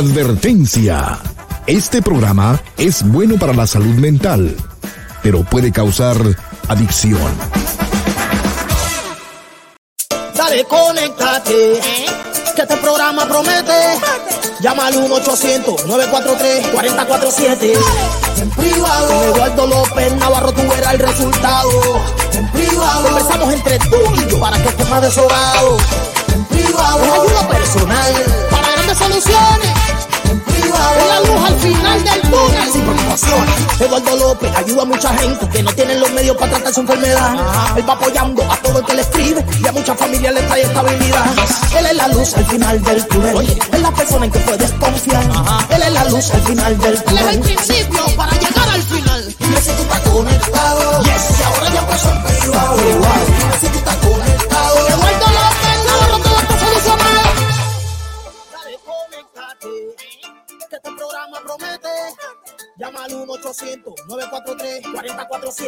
Advertencia. Este programa es bueno para la salud mental, pero puede causar adicción. Dale, conéctate. Que este programa promete. Llama al 1-800-943-4047. En privado. Eduardo López Navarro, tú verás el resultado. En privado. Conversamos entre tú y yo para que estés más desolado. En privado. Es ayuda personal para grandes soluciones. Final del túnel sin preocupaciones. Eduardo López ayuda a mucha gente que no tienen los medios para tratar su enfermedad. Él va apoyando a todo el que le escribe y a muchas familias le trae estabilidad. Él es la luz al final del túnel. Oye, es la persona en que puedes confiar. Él es la luz al final del túnel. Él es el principio para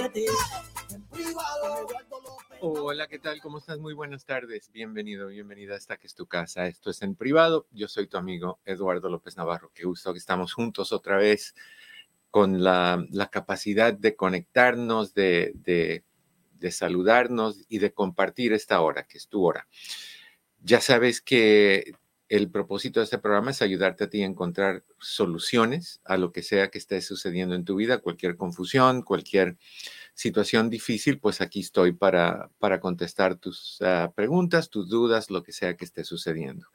1-800-943-4047. En privado, Eduardo López. Hola, ¿qué tal? ¿Cómo estás? Muy buenas tardes. Bienvenido, bienvenida a esta que es tu casa. Esto es en privado. Yo soy tu amigo Eduardo López Navarro. Qué gusto que estamos juntos otra vez con la, capacidad de conectarnos, de, de saludarnos y de compartir esta hora, que es tu hora. Ya sabes que el propósito de este programa es ayudarte a ti a encontrar soluciones a lo que sea que esté sucediendo en tu vida, cualquier confusión, cualquier situación difícil, pues aquí estoy para, para contestar tus ah, preguntas, tus dudas, lo que sea que esté sucediendo.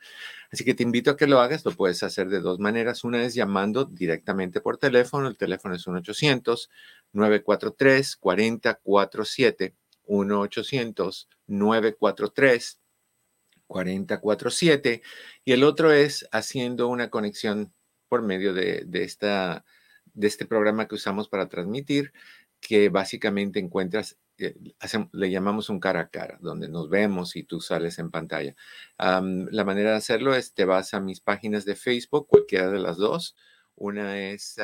Así que te invito a que lo hagas, lo puedes hacer de dos maneras. Una es llamando directamente por teléfono, el teléfono es 1-800-943-4047, 1-800-943. 4047 y el otro es haciendo una conexión por medio de, de, esta, de este programa que usamos para transmitir, que básicamente encuentras, eh, le llamamos un cara a cara, donde nos vemos y tú sales en pantalla. La manera de hacerlo es, te vas a mis páginas de Facebook, cualquiera de las dos. Una es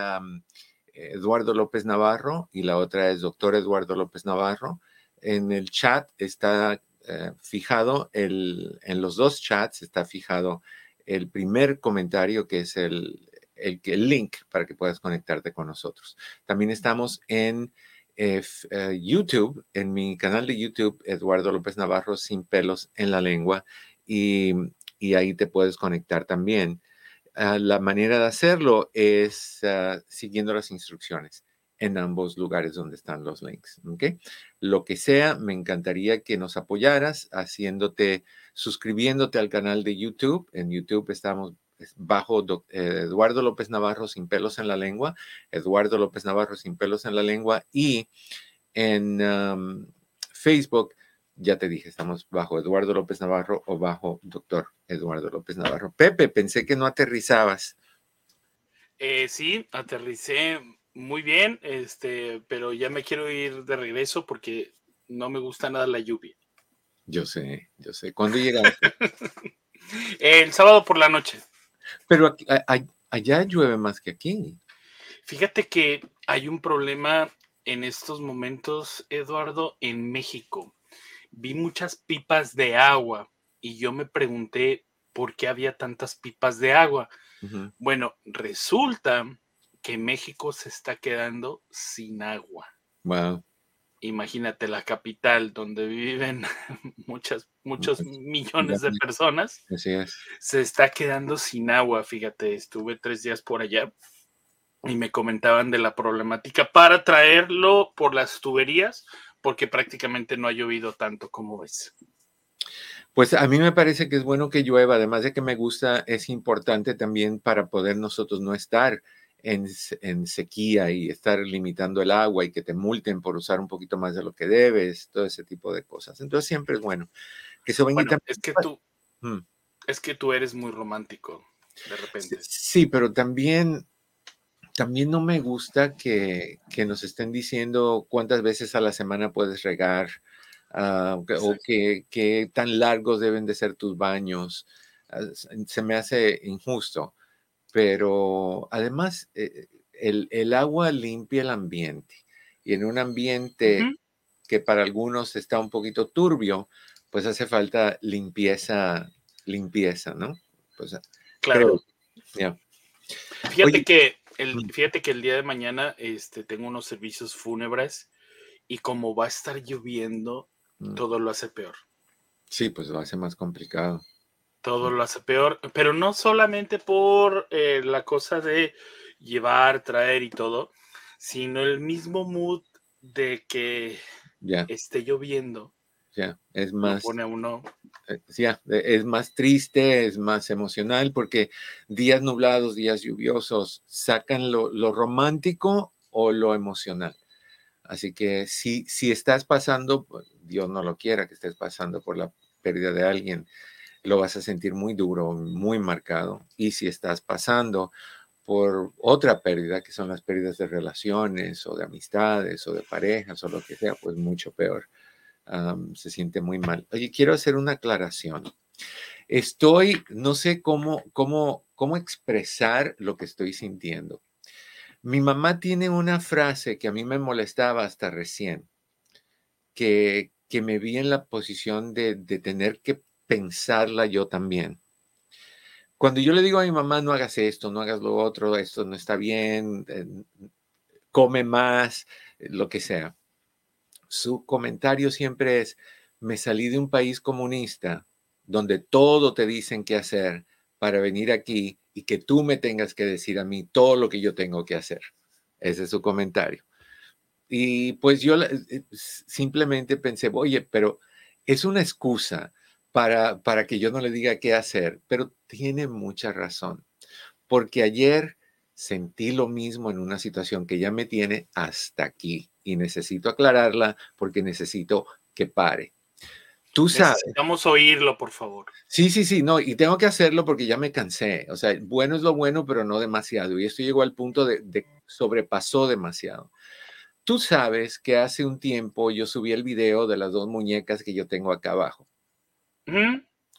Eduardo López Navarro y la otra es Doctor Eduardo López Navarro. En el chat está eh, fijado el, en los dos chats está fijado el primer comentario que es el, el, link para que puedas conectarte con nosotros. También estamos en eh, eh, YouTube, en mi canal de YouTube, Eduardo López Navarro, sin pelos en la lengua, y, y ahí te puedes conectar también. Ah, la manera de hacerlo es ah, siguiendo las instrucciones en ambos lugares donde están los links. Lo que sea, me encantaría que nos apoyaras haciéndote, suscribiéndote al canal de YouTube. En YouTube estamos es bajo eh, Eduardo López Navarro sin pelos en la lengua, Eduardo López Navarro sin pelos en la lengua y en um, Facebook, ya te dije, estamos bajo Eduardo López Navarro o bajo Doctor Eduardo López Navarro. Pepe, pensé que no aterrizabas. Eh, sí, aterricé muy bien, este, pero ya me quiero ir de regreso porque no me gusta nada la lluvia. Yo sé, yo sé. ¿Cuándo llegaste? El sábado por la noche. Pero aquí- a- a- allá llueve más que aquí. Fíjate que hay un problema en estos momentos, Eduardo, en México. Vi muchas pipas de agua y yo me pregunté por qué había tantas pipas de agua. Bueno, resulta que México se está quedando sin agua. Wow. Imagínate la capital donde viven muchas, muchos millones de personas, Así es. se está quedando sin agua. Fíjate, estuve tres días por allá y me comentaban de la problemática para traerlo por las tuberías, porque prácticamente no ha llovido tanto como ves. Pues a mí me parece que es bueno que llueva, además de que me gusta, es importante también para poder nosotros no estar en, se- en sequía y estar limitando el agua y que te multen por usar un poquito más de lo que debes, todo ese tipo de cosas. Entonces siempre es bueno que se Bueno, también- es que tú, Mm. es que tú eres muy romántico, de repente. Sí, pero también, también no me gusta que, que nos estén diciendo cuántas veces a la semana puedes regar ah, o que- que, tan largos deben de ser tus baños. Ah, Se me hace injusto, pero además eh, el, el agua limpia el ambiente y en un ambiente que para algunos está un poquito turbio, pues hace falta limpieza, limpieza, ¿no? Pues Claro. Fíjate que el, fíjate que el día de mañana este, tengo unos servicios fúnebres y como va a estar lloviendo, mm. todo lo hace peor. Sí, pues lo hace más complicado. Todo lo hace peor, pero no solamente por eh, la cosa de llevar, traer y todo, sino el mismo mood de que esté lloviendo. Ya, es más. Pone uno. Eh, ya, es más triste, es más emocional, porque días nublados, días lluviosos, sacan lo, lo romántico o lo emocional. Así que si, si estás pasando, Dios no lo quiera que estés pasando por la pérdida de alguien, lo vas a sentir muy duro, muy marcado. Y si estás pasando por otra pérdida, que son las pérdidas de relaciones o de amistades o de parejas o lo que sea, pues mucho peor. se siente muy mal. Oye, quiero hacer una aclaración. Estoy, no sé cómo, cómo, cómo expresar lo que estoy sintiendo. Mi mamá tiene una frase que a mí me molestaba hasta recién, que, que me vi en la posición de, de tener que pensarla yo también. Cuando yo le digo a mi mamá, no hagas esto, no hagas lo otro, esto no está bien, eh, come más, eh, lo que sea, su comentario siempre es, me salí de un país comunista donde todo te dicen qué hacer para venir aquí y que tú me tengas que decir a mí todo lo que yo tengo que hacer. Ese es su comentario. Y pues yo eh, simplemente pensé, oye, pero es una excusa para, para que yo no le diga qué hacer, pero tiene mucha razón, porque ayer sentí lo mismo en una situación que ya me tiene hasta aquí y necesito aclararla porque necesito que pare. Tú sabes. Necesitamos oírlo, por favor. Sí, sí, sí, no, y tengo que hacerlo porque ya me cansé. O sea, bueno es lo bueno, pero no demasiado. Y esto llegó al punto de, de sobrepasó demasiado. Tú sabes que hace un tiempo yo subí el video de las dos muñecas que yo tengo acá abajo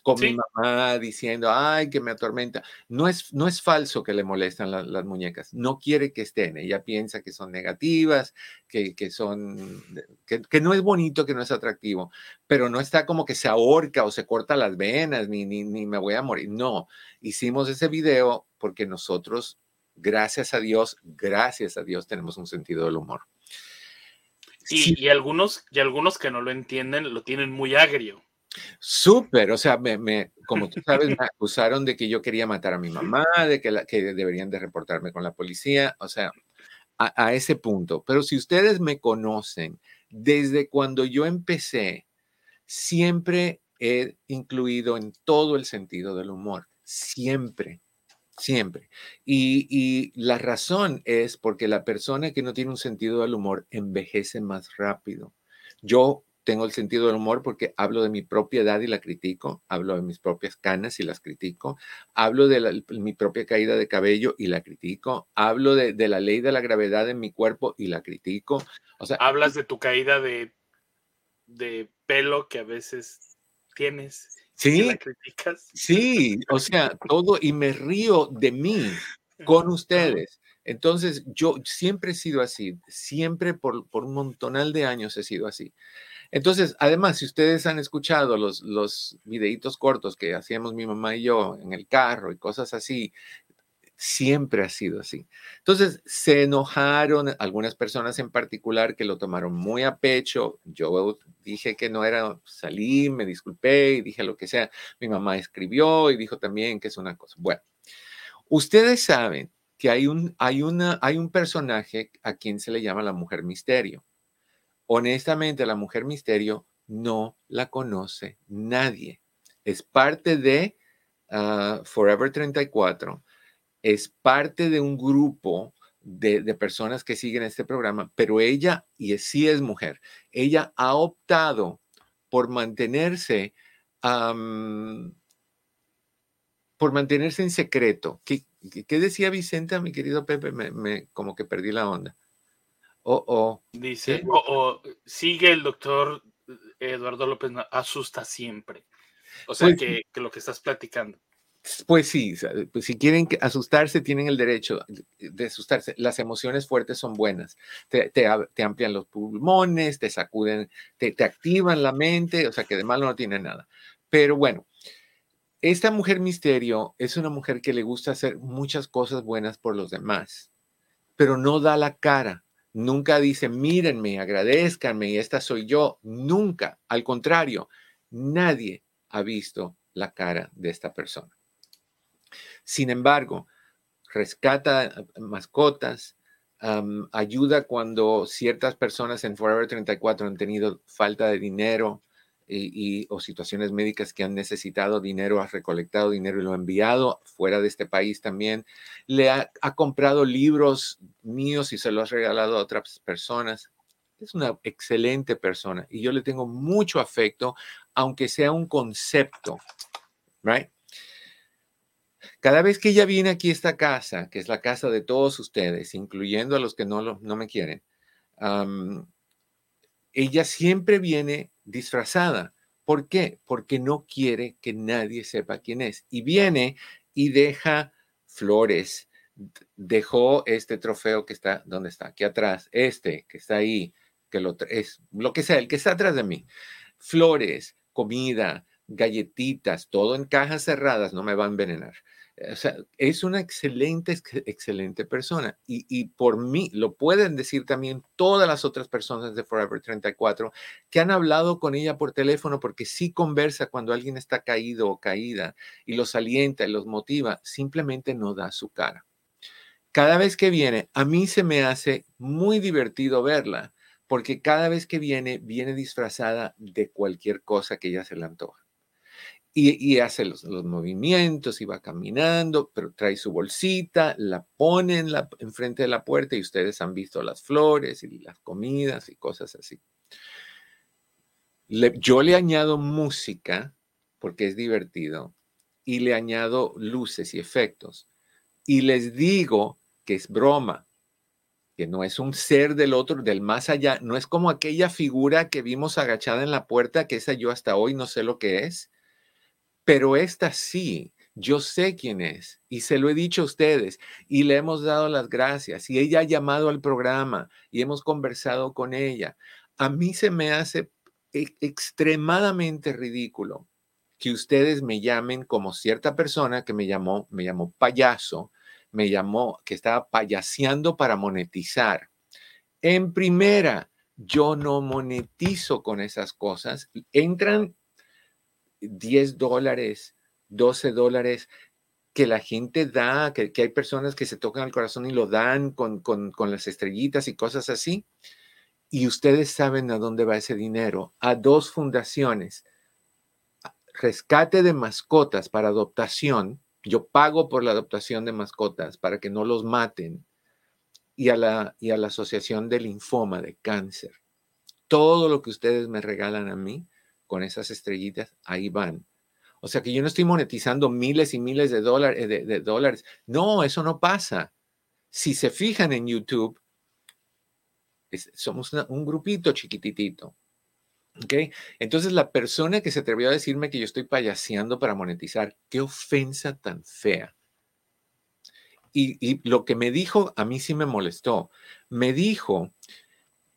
con mi mamá diciendo, ay, que me atormenta. No es, no es falso que le molestan las muñecas, no quiere que estén, ella piensa que son negativas, que, que son, que, que, no es bonito, que no es atractivo, pero no está como que se ahorca o se corta las venas, ni, ni, ni me voy a morir. No, hicimos ese video porque nosotros, gracias a Dios, gracias a Dios, tenemos un sentido del humor. Sí, y algunos, y algunos que no lo entienden lo tienen muy agrio. Súper, o sea, me, como tú sabes, me acusaron de que yo quería matar a mi mamá, de que, la, que deberían de reportarme con la policía, o sea, a, ese punto. Pero si ustedes me conocen, desde cuando yo empecé, siempre he incluido en todo el sentido del humor, siempre, siempre. Y la razón es porque la persona que no tiene un sentido del humor envejece más rápido. Yo tengo el sentido del humor porque hablo de mi propia edad y la critico, hablo de mis propias canas y las critico, hablo de mi propia caída de cabello y la critico, hablo de, la ley de la gravedad en mi cuerpo y la critico. O sea, hablas de tu caída de, de pelo que a veces tienes. Sí, la criticas. sí, o sea, todo y me río de mí con ustedes. Entonces, yo siempre he sido así, siempre por, por un montonal de años he sido así. Entonces, además, si ustedes han escuchado los, los videitos cortos que hacíamos mi mamá y yo en el carro y cosas así, siempre ha sido así. Entonces, se enojaron algunas personas en particular que lo tomaron muy a pecho. Yo dije que no era, salí, me disculpé y dije lo que sea. Mi mamá escribió y dijo también que es una cosa. Bueno, ustedes saben que hay un, hay una, hay un personaje a quien se le llama la mujer misterio. Honestamente, la mujer misterio no la conoce nadie. Es parte de ah, Forever 34, es parte de un grupo de, personas que siguen este programa, pero ella, y sí es mujer, ella ha optado por mantenerse, por mantenerse en secreto. ¿Qué, ¿Qué, decía Vicenta, mi querido Pepe? me, como que perdí la onda. Oh, oh. Dice, oh, sigue el doctor Eduardo López, asusta siempre. O sea, pues que, lo que estás platicando. Pues sí, pues si quieren asustarse, tienen el derecho de asustarse. Las emociones fuertes son buenas. Te, te, amplian los pulmones, te sacuden, te, te, activan la mente, o sea que de malo no tiene nada. Pero bueno, esta mujer misterio es una mujer que le gusta hacer muchas cosas buenas por los demás, pero no da la cara. Nunca dice, mírenme, agradezcanme y esta soy yo. Nunca. Al contrario, nadie ha visto la cara de esta persona. Sin embargo, rescata eh, mascotas, ayuda cuando ciertas personas en Forever 34 han tenido falta de dinero y, o situaciones médicas que han necesitado dinero, ha recolectado dinero y lo ha enviado fuera de este país también. Le ha, ha comprado libros míos y se los ha regalado a otras personas. Es una excelente persona y yo le tengo mucho afecto, aunque sea un concepto, right? Cada vez que ella viene aquí a esta casa, que es la casa de todos ustedes, incluyendo a los que no, no me quieren, ella siempre viene disfrazada. ¿Por qué? Porque no quiere que nadie sepa quién es. Y viene y deja flores. Dejó este trofeo que está, ¿dónde está? Aquí atrás. Este que está ahí, que lo es lo que sea, el que está atrás de mí. Flores, comida, galletitas, todo en cajas cerradas, no me va a envenenar. O sea, es una excelente, excelente persona. Y, por mí, lo pueden decir también todas las otras personas de Forever 34 que han hablado con ella por teléfono porque sí conversa cuando alguien está caído o caída y los alienta y los motiva, simplemente no da su cara. Cada vez que viene, a mí se me hace muy divertido verla porque cada vez que viene, viene disfrazada de cualquier cosa que ella se le antoja y, hace los, movimientos y va caminando, pero trae su bolsita, la pone en la, enfrente de la puerta y ustedes han visto las flores y las comidas y cosas así. yo le añado música porque es divertido y le añado luces y efectos y les digo que es broma, que no es un ser del otro, del más allá, no es como aquella figura que vimos agachada en la puerta, que esa yo hasta hoy no sé lo que es pero esta sí, yo sé quién es y se lo he dicho a ustedes y le hemos dado las gracias y ella ha llamado al programa y hemos conversado con ella. A mí se me hace e, extremadamente ridículo que ustedes me llamen como cierta persona que me llamó, me llamó payaso, me llamó que estaba payaseando para monetizar. En primera, yo no monetizo con esas cosas. Entran 10 dólares, 12 dólares que la gente da, que, hay personas que se tocan el corazón y lo dan con, con, con las estrellitas y cosas así. Y ustedes saben a dónde va ese dinero, a dos fundaciones. Rescate de mascotas para adoptación. Yo pago por la adoptación de mascotas para que no los maten. Y a la, y a la Asociación de Linfoma de Cáncer. Todo lo que ustedes me regalan a mí con esas estrellitas, ahí van. O sea que yo no estoy monetizando miles y miles de, dólares, de, dólares. No, eso no pasa. Si se fijan en YouTube, somos un grupito chiquititito. ¿Ok? Entonces la persona que se atrevió a decirme que yo estoy payaseando para monetizar, qué ofensa tan fea. Y, y, lo que me dijo a mí sí me molestó. Me dijo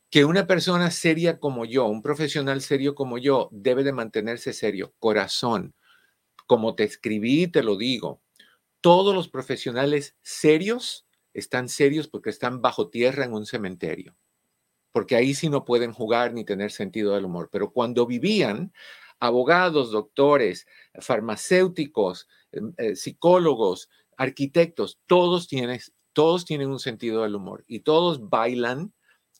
que una persona seria como yo, un profesional serio como yo, debe de mantenerse serio, corazón. Como te escribí, te lo digo, todos los profesionales serios están serios porque están bajo tierra en un cementerio, porque ahí sí no pueden jugar ni tener sentido del humor. Pero cuando vivían, abogados, doctores, farmacéuticos, em, eh, psicólogos, arquitectos, todos tienen, todos tienen un sentido del humor y todos bailan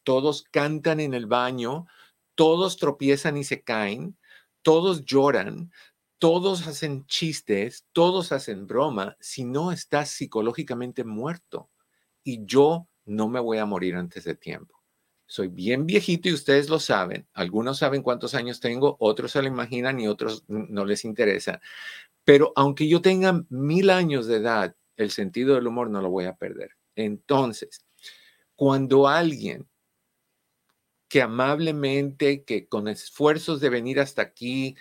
todos cantan en el baño, todos tropiezan y se caen, todos lloran, todos hacen chistes, todos hacen broma, si no estás psicológicamente muerto. Y yo no me voy a morir antes de tiempo. Soy bien viejito y ustedes lo saben. Algunos saben cuántos años tengo, otros se lo imaginan y otros no les interesa. Pero aunque yo tenga mil años de edad, el sentido del humor no lo voy a perder. Entonces, cuando alguien que amablemente, que con esfuerzos de venir hasta aquí,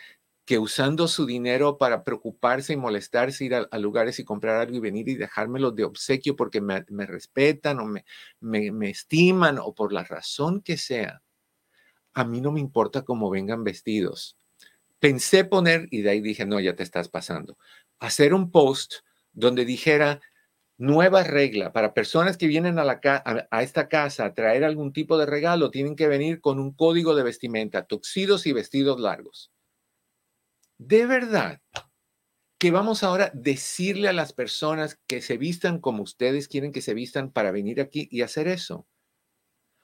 que usando su dinero para preocuparse y molestarse, ir a, lugares y comprar algo y venir y dejármelo de obsequio porque me, respetan o me, me, estiman o por la razón que sea, a mí no me importa cómo vengan vestidos, pensé poner, y de ahí dije, no, ya te estás pasando, hacer un post donde dijera, nueva regla para personas que vienen a, esta casa a traer algún tipo de regalo, tienen que venir con un código de vestimenta, tuxidos y vestidos largos. De verdad que vamos ahora a decirle a las personas que se vistan como ustedes quieren que se vistan para venir aquí y hacer eso.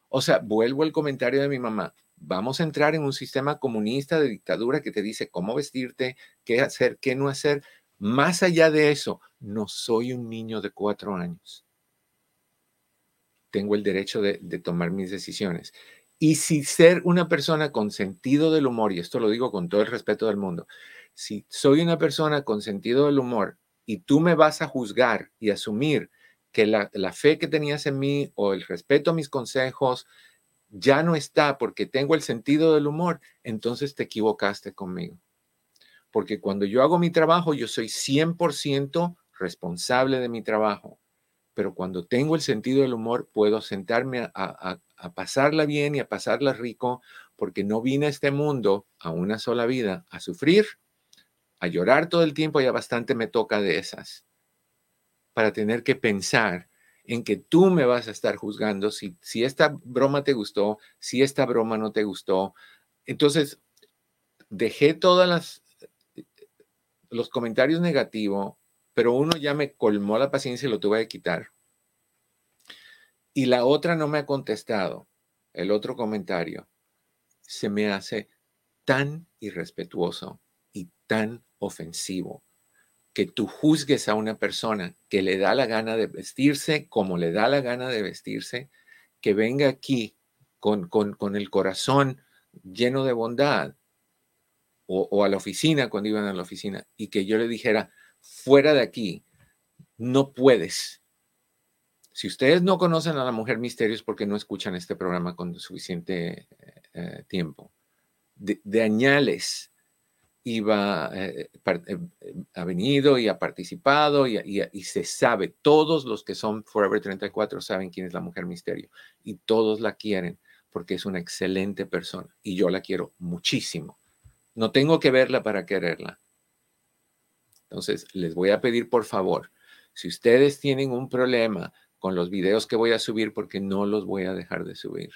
O sea, vuelvo al comentario de mi mamá. Vamos a entrar en un sistema comunista de dictadura que te dice cómo vestirte, qué hacer, qué no hacer. Más allá de eso, no soy un niño de cuatro años. Tengo el derecho de, tomar mis decisiones. Y si ser una persona con sentido del humor, y esto lo digo con todo el respeto del mundo, si soy una persona con sentido del humor y tú me vas a juzgar y asumir que la, fe que tenías en mí o el respeto a mis consejos ya no está porque tengo el sentido del humor, entonces te equivocaste conmigo. Porque cuando yo hago mi trabajo, yo soy 100% responsable de mi trabajo. Pero cuando tengo el sentido del humor, puedo sentarme a, pasarla bien y a pasarla rico, porque no vine a este mundo, a una sola vida, a sufrir, a llorar todo el tiempo, ya bastante me toca de esas para tener que pensar en que tú me vas a estar juzgando si esta broma te gustó, si esta broma no te gustó. Entonces, dejé todas las los comentarios negativos, pero uno ya me colmó la paciencia y lo tuve que quitar. Y la otra no me ha contestado. El otro comentario se me hace tan irrespetuoso y tan ofensivo que tú juzgues a una persona que le da la gana de vestirse como le da la gana de vestirse, que venga aquí con, con, el corazón lleno de bondad, o, a la oficina cuando iban a la oficina, y que yo le dijera, fuera de aquí, no puedes. Si ustedes no conocen a la mujer misterio es porque no escuchan este programa con suficiente eh, tiempo. De, de añales iba, eh, eh, ha venido y ha participado y, y, se sabe, todos los que son Forever 34 saben quién es la mujer misterio y todos la quieren porque es una excelente persona y yo la quiero muchísimo. No tengo que verla para quererla. Entonces, les voy a pedir por favor, si ustedes tienen un problema con los videos que voy a subir, porque no los voy a dejar de subir.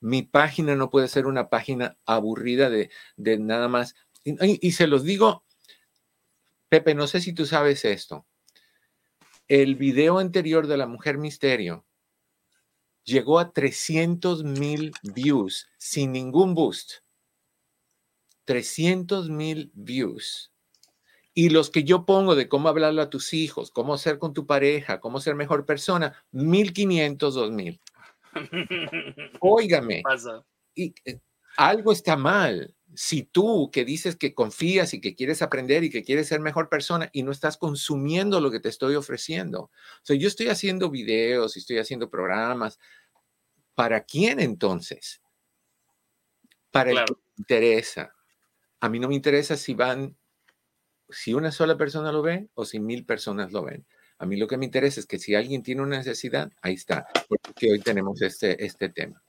Mi página no puede ser una página aburrida de, de nada más y, se los digo, Pepe, no sé si tú sabes esto. El video anterior de la mujer misterio llegó a 300 mil views sin ningún boost. 300 mil views. Y los que yo pongo de cómo hablarle a tus hijos, cómo ser con tu pareja, cómo ser mejor persona, 1500, 2000. Óigame. Y, eh, algo está mal si tú que dices que confías y que quieres aprender y que quieres ser mejor persona y no estás consumiendo lo que te estoy ofreciendo. O sea, yo estoy haciendo videos y estoy haciendo programas. ¿Para quién entonces? Para el que me interesa. A mí no me interesa si van, si una sola persona lo ve o si mil personas lo ven. A mí lo que me interesa es que si alguien tiene una necesidad, ahí está, porque hoy tenemos este, este tema.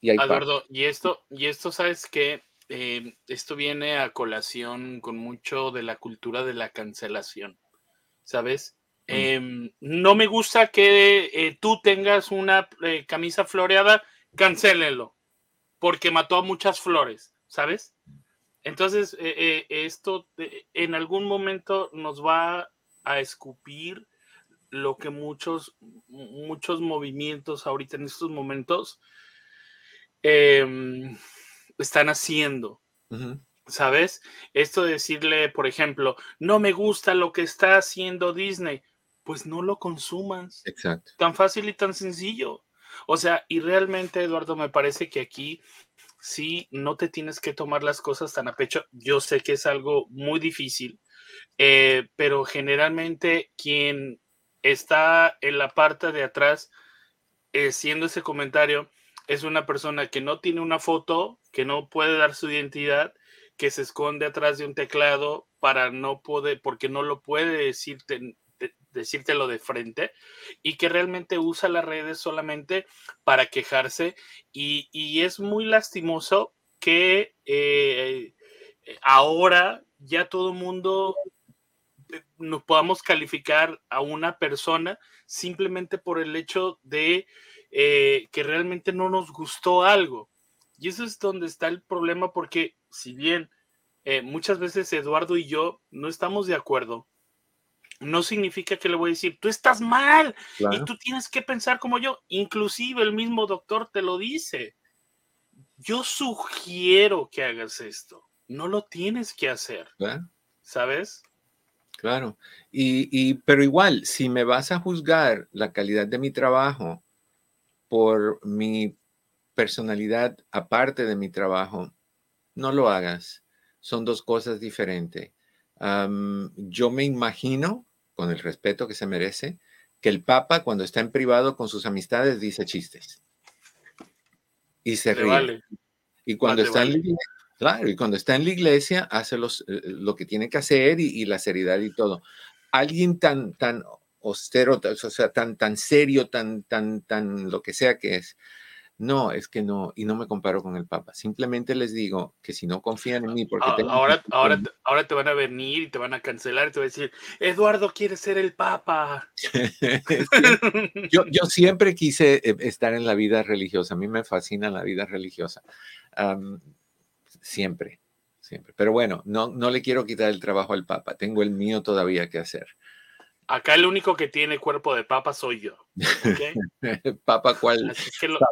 Y Eduardo, y esto, y esto, ¿sabes qué? Em, esto viene a colación con mucho de la cultura de la cancelación, ¿sabes? Mm. Em, no me gusta que eh, tú tengas una eh, camisa floreada, cancélenlo, porque mató a muchas flores, ¿sabes? Entonces, eh, esto en algún momento nos va a escupir lo que muchos, muchos movimientos ahorita en estos momentos eh, están haciendo. ¿Sabes? Esto de decirle, por ejemplo, no me gusta lo que está haciendo Disney, pues no lo consumas. Exacto. Tan fácil y tan sencillo. O sea, y realmente, Eduardo, me parece que aquí sí no te tienes que tomar las cosas tan a pecho. Yo sé que es algo muy difícil, eh, pero generalmente quien está en la parte de atrás eh, haciendo ese comentario es una persona que no tiene una foto, que no puede dar su identidad, que se esconde atrás de un teclado para no poder, porque no lo puede decirte, decírtelo de frente y que realmente usa las redes solamente para quejarse y, es muy lastimoso que eh, ahora ya todo mundo eh, nos podamos calificar a una persona simplemente por el hecho de eh, que realmente no nos gustó algo. Y eso es donde está el problema porque si bien eh, muchas veces Eduardo y yo no estamos de acuerdo, no significa que le voy a decir, tú estás mal y tú tienes que pensar como yo. Inclusive el mismo doctor te lo dice. Yo sugiero que hagas esto. No lo tienes que hacer. ¿Sabes? Claro. Y, y, pero igual, si me vas a juzgar la calidad de mi trabajo por mi personalidad aparte de mi trabajo, no lo hagas. Son dos cosas diferentes. yo me imagino, con el respeto que se merece, que el Papa cuando está en privado con sus amistades dice chistes. Y se ríe. Y cuando está en Claro, y cuando está en la iglesia hace los, eh, lo que tiene que hacer y, la seriedad y todo. Alguien tan, tan austero, o sea, tan, tan serio, tan, tan, tan lo que sea que es. No, es que no, y no me comparo con el Papa. Simplemente les digo que si no confían en mí, porque ahora, ahora, ahora te van a venir y te van a cancelar y te van a decir, Eduardo quiere ser el Papa. yo, yo, siempre quise eh, estar en la vida religiosa. A mí me fascina la vida religiosa siempre, siempre. Pero bueno, no, no le quiero quitar el trabajo al Papa, tengo el mío todavía que hacer. Acá el único que tiene cuerpo de papa soy yo. ¿Papa cuál?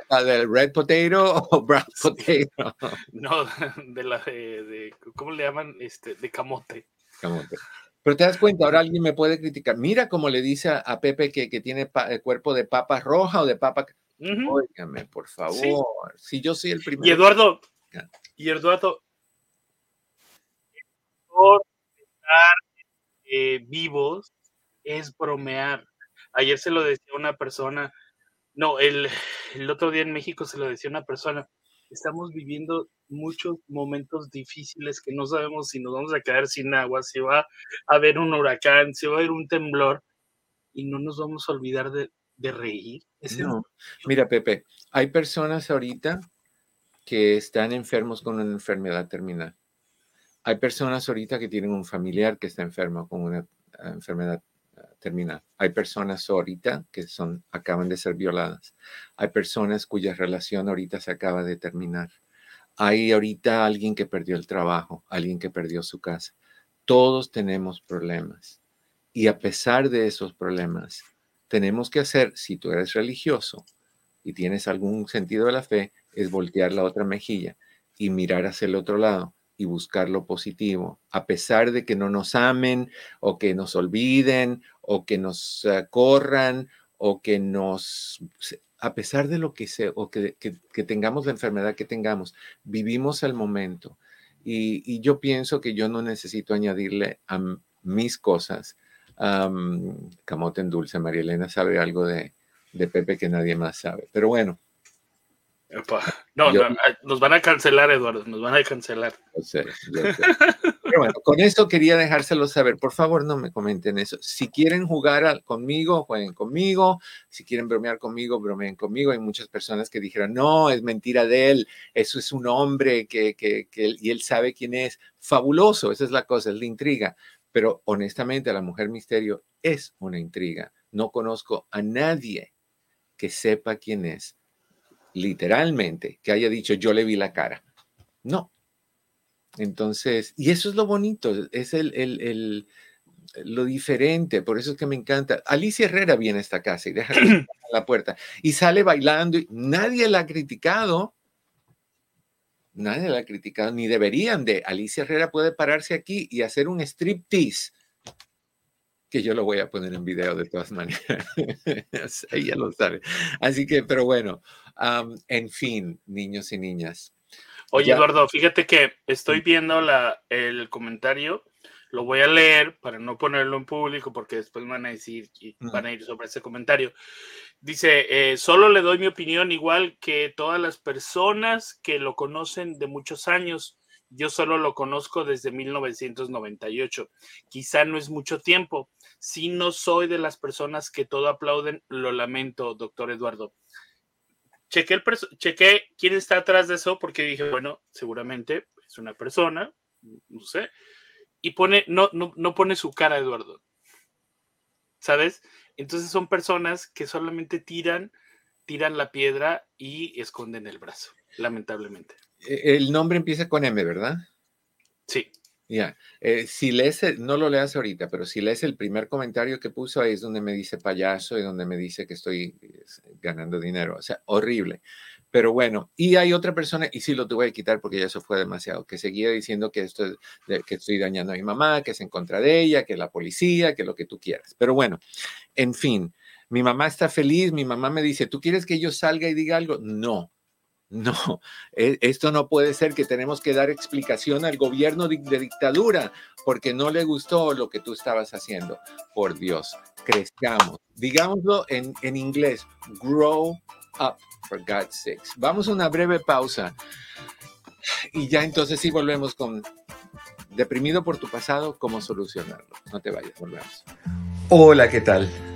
¿Papa del red potato o brown potato? no, de la de, ¿cómo le llaman? Este, de camote. Camote. Pero te das cuenta, ahora alguien me puede criticar. Mira cómo le dice a, Pepe que, que tiene el cuerpo de papa roja o de papa. Óigame, por favor. Si yo soy el primero. Y Eduardo, y Eduardo, estar eh, vivos es bromear. Ayer se lo decía una persona, no, el, el otro día en México se lo decía una persona, estamos viviendo muchos momentos difíciles que no sabemos si nos vamos a quedar sin agua, si va a haber un huracán, si va a haber un temblor, y no nos vamos a olvidar de, de reír. Mira, Pepe, hay personas ahorita que están enfermos con una enfermedad terminal. Hay personas ahorita que tienen un familiar que está enfermo con una ah, enfermedad terminal. Hay personas ahorita que son, acaban de ser violadas. Hay personas cuya relación ahorita se acaba de terminar. Hay ahorita alguien que perdió el trabajo, alguien que perdió su casa. Todos tenemos problemas. Y a pesar de esos problemas, tenemos que hacer, si tú eres religioso y tienes algún sentido de la fe, es voltear la otra mejilla y mirar hacia el otro lado y buscar lo positivo, a pesar de que no nos amen o que nos olviden o que nos corran o que nos, a pesar de lo que sea o que, tengamos la enfermedad que tengamos, vivimos el momento. Y, yo pienso que yo no necesito añadirle a mis cosas. camote en dulce, María Elena sabe algo de, de Pepe que nadie más sabe. Pero bueno, no, nos van a cancelar, Eduardo, nos van a cancelar. Pero bueno, con esto quería dejárselo saber. Por favor, no me comenten eso. Si quieren jugar conmigo, jueguen conmigo. Si quieren bromear conmigo, bromeen conmigo. Hay muchas personas que dijeron, no, es mentira de él. Eso es un hombre que, que, que y él sabe quién es. Fabuloso, esa es la cosa, es la intriga. Pero honestamente, la mujer misterio es una intriga. No conozco a nadie que sepa quién es literalmente, que haya dicho yo le vi la cara. No. Entonces, y eso es lo bonito, es el, el, lo diferente, por eso es que me encanta. Alicia Herrera viene a esta casa y deja la puerta y sale bailando y nadie la ha criticado. Nadie la ha criticado, ni deberían de. Alicia Herrera puede pararse aquí y hacer un striptease que yo lo voy a poner en video de todas maneras. Ella lo sabe. Así que, pero bueno, en fin, niños y niñas. Oye, Eduardo, fíjate que estoy viendo la, el comentario, lo voy a leer para no ponerlo en público porque después van a decir y van a ir sobre ese comentario. Dice, eh, solo le doy mi opinión igual que todas las personas que lo conocen de muchos años. Yo solo lo conozco desde 1998. Quizá no es mucho tiempo. Si no soy de las personas que todo aplauden, lo lamento, doctor Eduardo. Chequé, el chequé quién está atrás de eso porque dije, bueno, seguramente es una persona no sé, y pone, no, no, no pone su cara, Eduardo. ¿Sabes? Entonces son personas que solamente tiran, tiran la piedra y esconden el brazo, lamentablemente. E, el nombre empieza con M, ¿verdad? Sí. Ya, eh, si lees, no lo leas ahorita, pero si lees el primer comentario que puso ahí es donde me dice payaso y donde me dice que estoy ganando dinero, o sea, horrible. Pero bueno, y hay otra persona, y sí lo tuve que quitar porque ya eso fue demasiado, que seguía diciendo que esto es, que estoy dañando a mi mamá, que es en contra de ella, que la policía, que lo que tú quieras. Pero bueno, en fin, mi mamá está feliz, mi mamá me dice, ¿tú quieres que yo salga y diga algo? No, no, e, esto no puede ser que tenemos que dar explicación al gobierno de, dictadura porque no le gustó lo que tú estabas haciendo. Por Dios, crezcamos. Digámoslo en, en inglés, grow up, for God's sakes. Vamos a una breve pausa y ya entonces sí volvemos con deprimido por tu pasado, cómo solucionarlo. No te vayas, volvemos. Hola, ¿qué tal?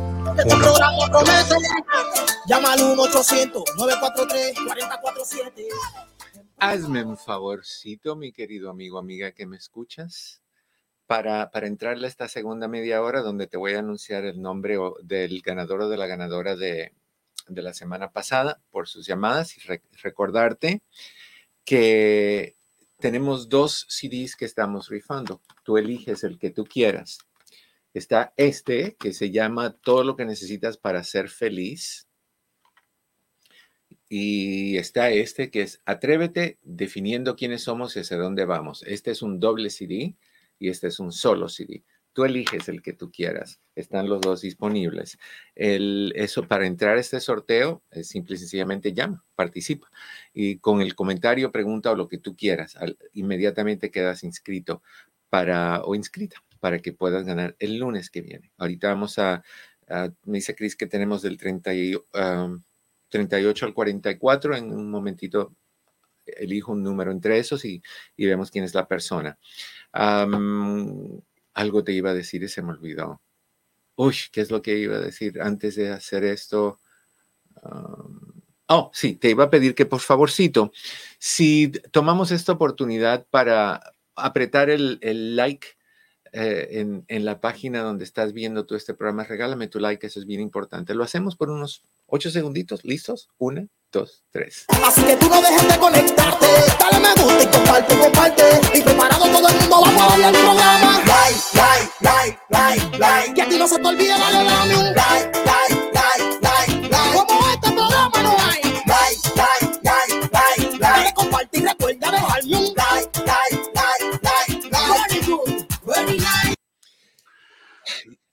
Este Llama al 1-800-943-4047. Hazme un favorcito, mi querido amigo, amiga, que me escuchas, para, para entrarle a esta segunda media hora donde te voy a anunciar el nombre del ganador o de la ganadora de, de la semana pasada por sus llamadas y recordarte que tenemos dos CDs que estamos rifando. Tú eliges el que tú quieras. Está este que se llama Todo lo que necesitas para ser feliz. Y está este que es Atrévete definiendo quiénes somos y hacia dónde vamos. Este es un doble CD y este es un solo CD. Tú eliges el que tú quieras. Están los dos disponibles. Eso para entrar a este sorteo, es simple y sencillamente llama, participa. Y con el comentario, pregunta o lo que tú quieras, inmediatamente quedas inscrito para o inscrita para que puedas ganar el lunes que viene. Ahorita vamos a, me dice Cris que tenemos del 30 38 al 44. En un momentito elijo un número entre esos y, vemos quién es la persona. algo te iba a decir y se me olvidó. Uy, ¿qué es lo que iba a decir antes de hacer esto? oh, sí, te iba a pedir que por favorcito, si tomamos esta oportunidad para apretar el, el like eh, en, en, la página donde estás viendo tú este programa, regálame tu like, eso es bien importante. Lo hacemos por unos ocho segunditos, ¿listos? Una, dos, tres. Así que tú no dejes de conectarte, dale me gusta y comparte, comparte. Y preparado todo el mundo, vamos a darle al programa. Like, like, like, like, like. Que a ti no se te olvide darle, dame un like, like,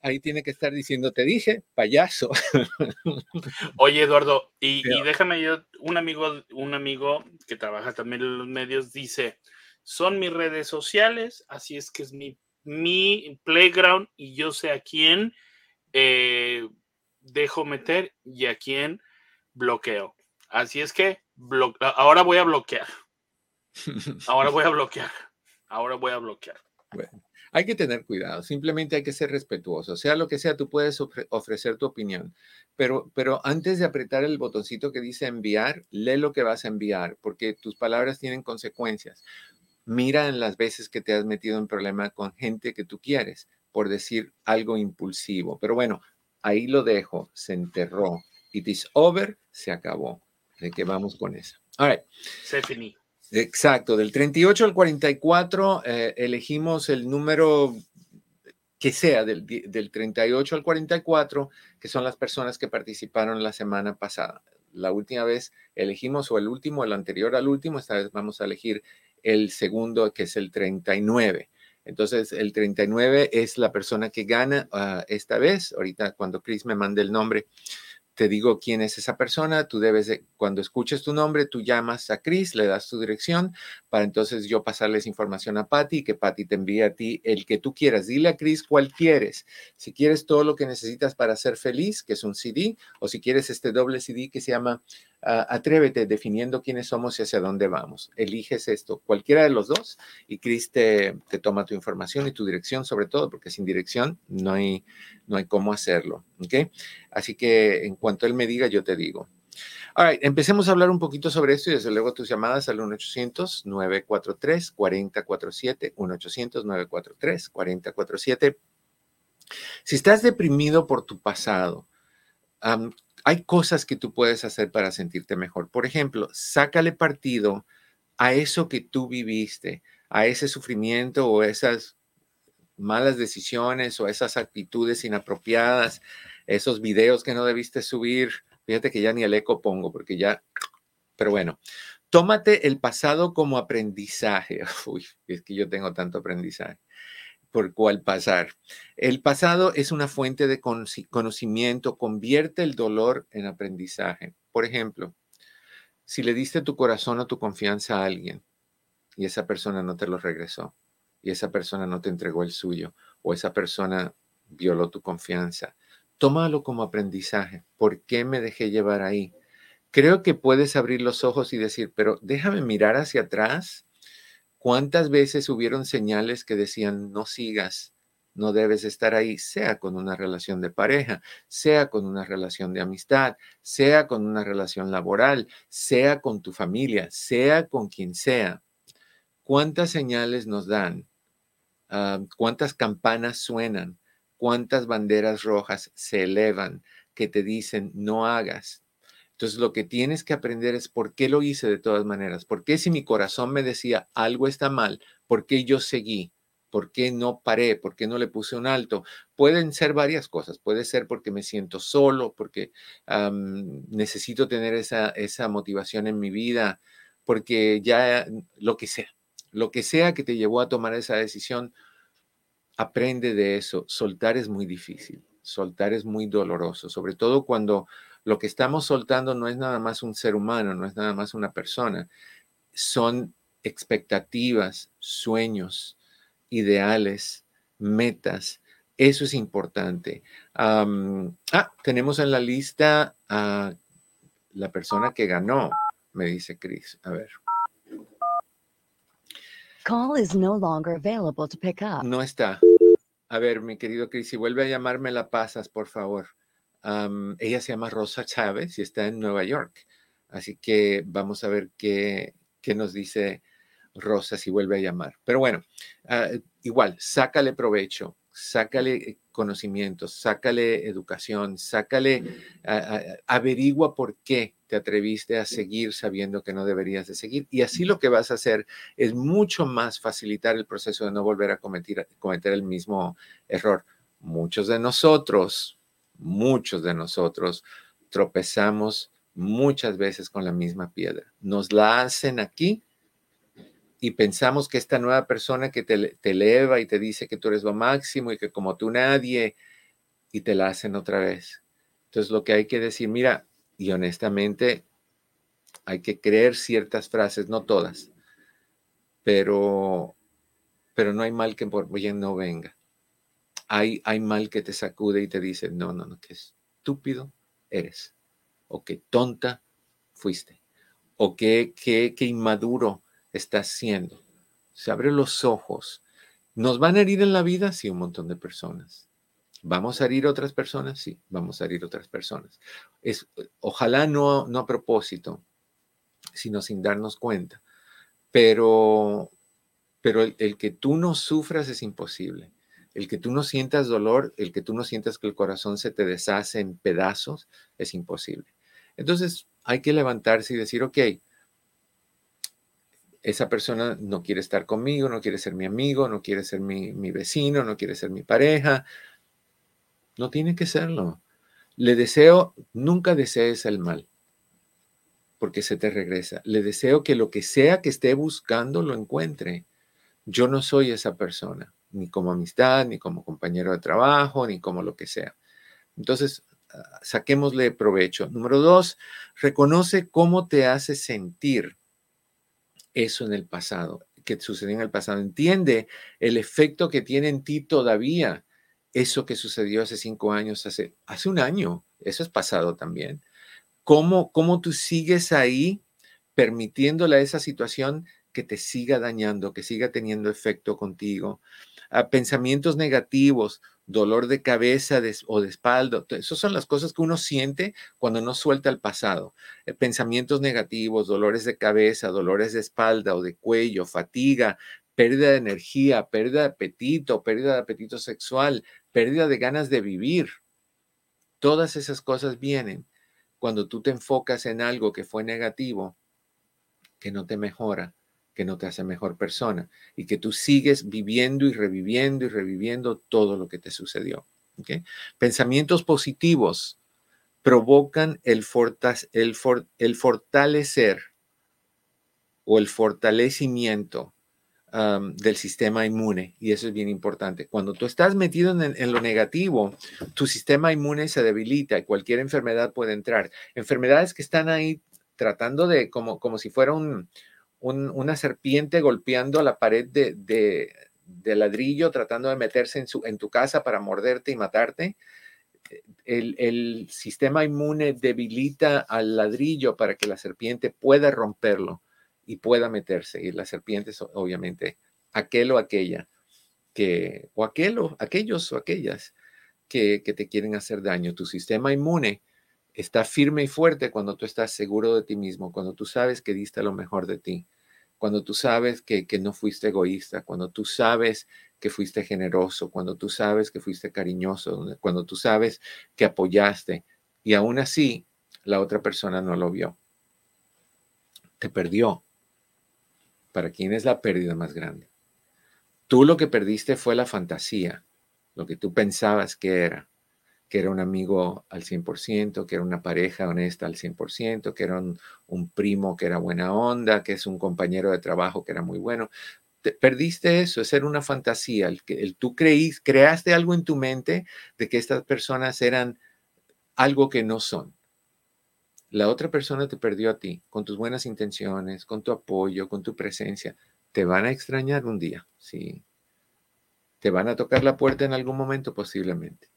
Ahí tiene que estar diciendo, te dije, payaso. Oye, Eduardo, y, déjame yo, un amigo, un amigo que trabaja también en los medios dice, son mis redes sociales, así es que es mi, mi playground y yo sé a quién eh, dejo meter y a quién bloqueo. Así es que ahora voy a bloquear. Ahora voy a bloquear. Ahora voy a bloquear. Bueno, hay que tener cuidado, simplemente hay que ser respetuoso. Sea lo que sea, tú puedes ofrecer tu opinión, pero, pero antes de apretar el botoncito que dice enviar, lee lo que vas a enviar, porque tus palabras tienen consecuencias. Mira en las veces que te has metido en problema con gente que tú quieres por decir algo impulsivo. Pero bueno, ahí lo dejo, se enterró. It is over, se acabó. ¿De qué vamos con eso? All right. Se finí. Exacto, del 38 al 44 eh, elegimos el número que sea del, del 38 al 44, que son las personas que participaron la semana pasada. La última vez elegimos o el último, el anterior al último, esta vez vamos a elegir el segundo, que es el 39. Entonces, el 39 es la persona que gana uh, esta vez. Ahorita, cuando Chris me mande el nombre, te digo quién es esa persona, tú debes de, cuando escuches tu nombre, tú llamas a Chris, le das tu dirección para entonces yo pasarles información a Patty que Patty te envíe a ti el que tú quieras. Dile a Chris cuál quieres. Si quieres todo lo que necesitas para ser feliz, que es un CD, o si quieres este doble CD que se llama Atrévete, definiendo quiénes somos y hacia dónde vamos. Eliges esto, cualquiera de los dos, y Chris te, toma tu información y tu dirección, sobre todo, porque sin dirección no hay, no hay cómo hacerlo. Así que en cuanto él me diga, yo te digo. All right, empecemos a hablar un poquito sobre esto y desde luego tus llamadas al 1-800-943-4047, 1-800-943-4047. Si estás deprimido por tu pasado, um, hay cosas que tú puedes hacer para sentirte mejor. Por ejemplo, sácale partido a eso que tú viviste, a ese sufrimiento o esas malas decisiones o esas actitudes inapropiadas, esos videos que no debiste subir. Fíjate que ya ni el eco pongo porque ya, pero bueno, tómate el pasado como aprendizaje. Uy, es que yo tengo tanto aprendizaje por cual pasar. El pasado es una fuente de conocimiento, convierte el dolor en aprendizaje. Por ejemplo, si le diste tu corazón o tu confianza a alguien y esa persona no te lo regresó, y esa persona no te entregó el suyo, o esa persona violó tu confianza, tómalo como aprendizaje. ¿Por qué me dejé llevar ahí? Creo que puedes abrir los ojos y decir, pero déjame mirar hacia atrás. ¿Cuántas veces hubieron señales que decían, no sigas, no debes estar ahí, sea con una relación de pareja, sea con una relación de amistad, sea con una relación laboral, sea con tu familia, sea con quien sea? ¿Cuántas señales nos dan? Uh, ¿Cuántas campanas suenan? cuántas banderas rojas se elevan que te dicen no hagas. Entonces lo que tienes que aprender es por qué lo hice de todas maneras, por qué si mi corazón me decía algo está mal, por qué yo seguí, por qué no paré, por qué no le puse un alto. Pueden ser varias cosas, puede ser porque me siento solo, porque necesito tener esa, esa motivación en mi vida, porque ya lo que sea, lo que sea que te llevó a tomar esa decisión, aprende de eso. Soltar es muy difícil, soltar es muy doloroso, sobre todo cuando lo que estamos soltando no es nada más un ser humano, no es nada más una persona, son expectativas, sueños, ideales, metas. Eso es importante. Um, ah, tenemos en la lista a la persona que ganó, me dice Chris. A ver. Call is no longer available to pick up. No está. A ver, mi querido Chris, si vuelve a llamarme la pasas, por favor. Um, ella se llama Rosa Chávez y está en Nueva York. Así que vamos a ver qué, qué nos dice Rosa si vuelve a llamar. Pero bueno, uh, igual, sácale provecho, sácale conocimientos, sácale educación, sácale, uh, averigua por qué te atreviste a seguir sabiendo que no deberías de seguir. Y así lo que vas a hacer es mucho más facilitar el proceso de no volver a cometer, cometer el mismo error. Muchos de nosotros, muchos de nosotros tropezamos muchas veces con la misma piedra. Nos la hacen aquí y pensamos que esta nueva persona que te, te, eleva y te dice que tú eres lo máximo y que como tú nadie, y te la hacen otra vez. Entonces lo que hay que decir, mira, y honestamente hay que creer ciertas frases, no todas, pero, pero no hay mal que por bien no venga. Hay, mal que te sacude y te dice, no, no, no, qué estúpido eres, o qué tonta fuiste, o qué, qué, qué inmaduro estás siendo. Se abre los ojos. ¿Nos van a herir en la vida? Sí, un montón de personas. ¿Vamos a herir otras personas? Sí, vamos a herir otras personas. Es, ojalá no, no a propósito, sino sin darnos cuenta. Pero, pero el, que tú no sufras es imposible. El que tú no sientas dolor, el que tú no sientas que el corazón se te deshace en pedazos, es imposible. Entonces hay que levantarse y decir, ok, esa persona no quiere estar conmigo, no quiere ser mi amigo, no quiere ser mi, mi vecino, no quiere ser mi pareja. No tiene que serlo. Le deseo, nunca desees el mal, porque se te regresa. Le deseo que lo que sea que esté buscando lo encuentre. Yo no soy esa persona, ni como amistad, ni como compañero de trabajo, ni como lo que sea. Entonces, ah, saquémosle provecho. Número dos, reconoce cómo te hace sentir eso en el pasado, que sucedió en el pasado. Entiende el efecto que tiene en ti todavía eso que sucedió hace cinco años, hace, un año. Eso es pasado también. ¿Cómo, cómo tú sigues ahí permitiéndole a esa situación que te siga dañando, que siga teniendo efecto contigo? A pensamientos negativos, dolor de cabeza o de espalda. Esas son las cosas que uno siente cuando no suelta el pasado. Eh, pensamientos negativos, dolores de cabeza, dolores de espalda o de cuello, fatiga, pérdida de energía, pérdida de apetito, pérdida de apetito sexual, pérdida de ganas de vivir. Todas esas cosas vienen cuando tú te enfocas en algo que fue negativo, que no te mejora, que no te hace mejor persona y que tú sigues viviendo y reviviendo y reviviendo todo lo que te sucedió. Pensamientos positivos provocan el, el, el fortalecer o el fortalecimiento del sistema inmune y eso es bien importante. Cuando tú estás metido en, lo negativo, tu sistema inmune se debilita y cualquier enfermedad puede entrar. Enfermedades que están ahí tratando de, como, como si fuera un, una serpiente golpeando la pared de, ladrillo, tratando de meterse en, su, en, tu casa para morderte y matarte. El, el, sistema inmune debilita al ladrillo para que la serpiente pueda romperlo y pueda meterse. Y la serpiente es obviamente aquel o aquella que, o aquel o aquellos o aquellas que, que te quieren hacer daño. Tu sistema inmune está firme y fuerte cuando tú estás seguro de ti mismo, cuando tú sabes que diste lo mejor de ti, cuando tú sabes que, no fuiste egoísta, cuando tú sabes que fuiste generoso, cuando tú sabes que fuiste cariñoso, cuando tú sabes que apoyaste y aún así la otra persona no lo vio. Te perdió. ¿Para quién es la pérdida más grande? Tú lo que perdiste fue la fantasía, lo que tú pensabas que era que era un amigo al 100%, que era una pareja honesta al 100%, que era un, primo que era buena onda, que es un compañero de trabajo que era muy bueno. perdiste eso, es era una fantasía. El, el, tú creís, creaste algo en tu mente de que estas personas eran algo que no son. La otra persona te perdió a ti, con tus buenas intenciones, con tu apoyo, con tu presencia. Te van a extrañar un día, sí. Te van a tocar la puerta en algún momento posiblemente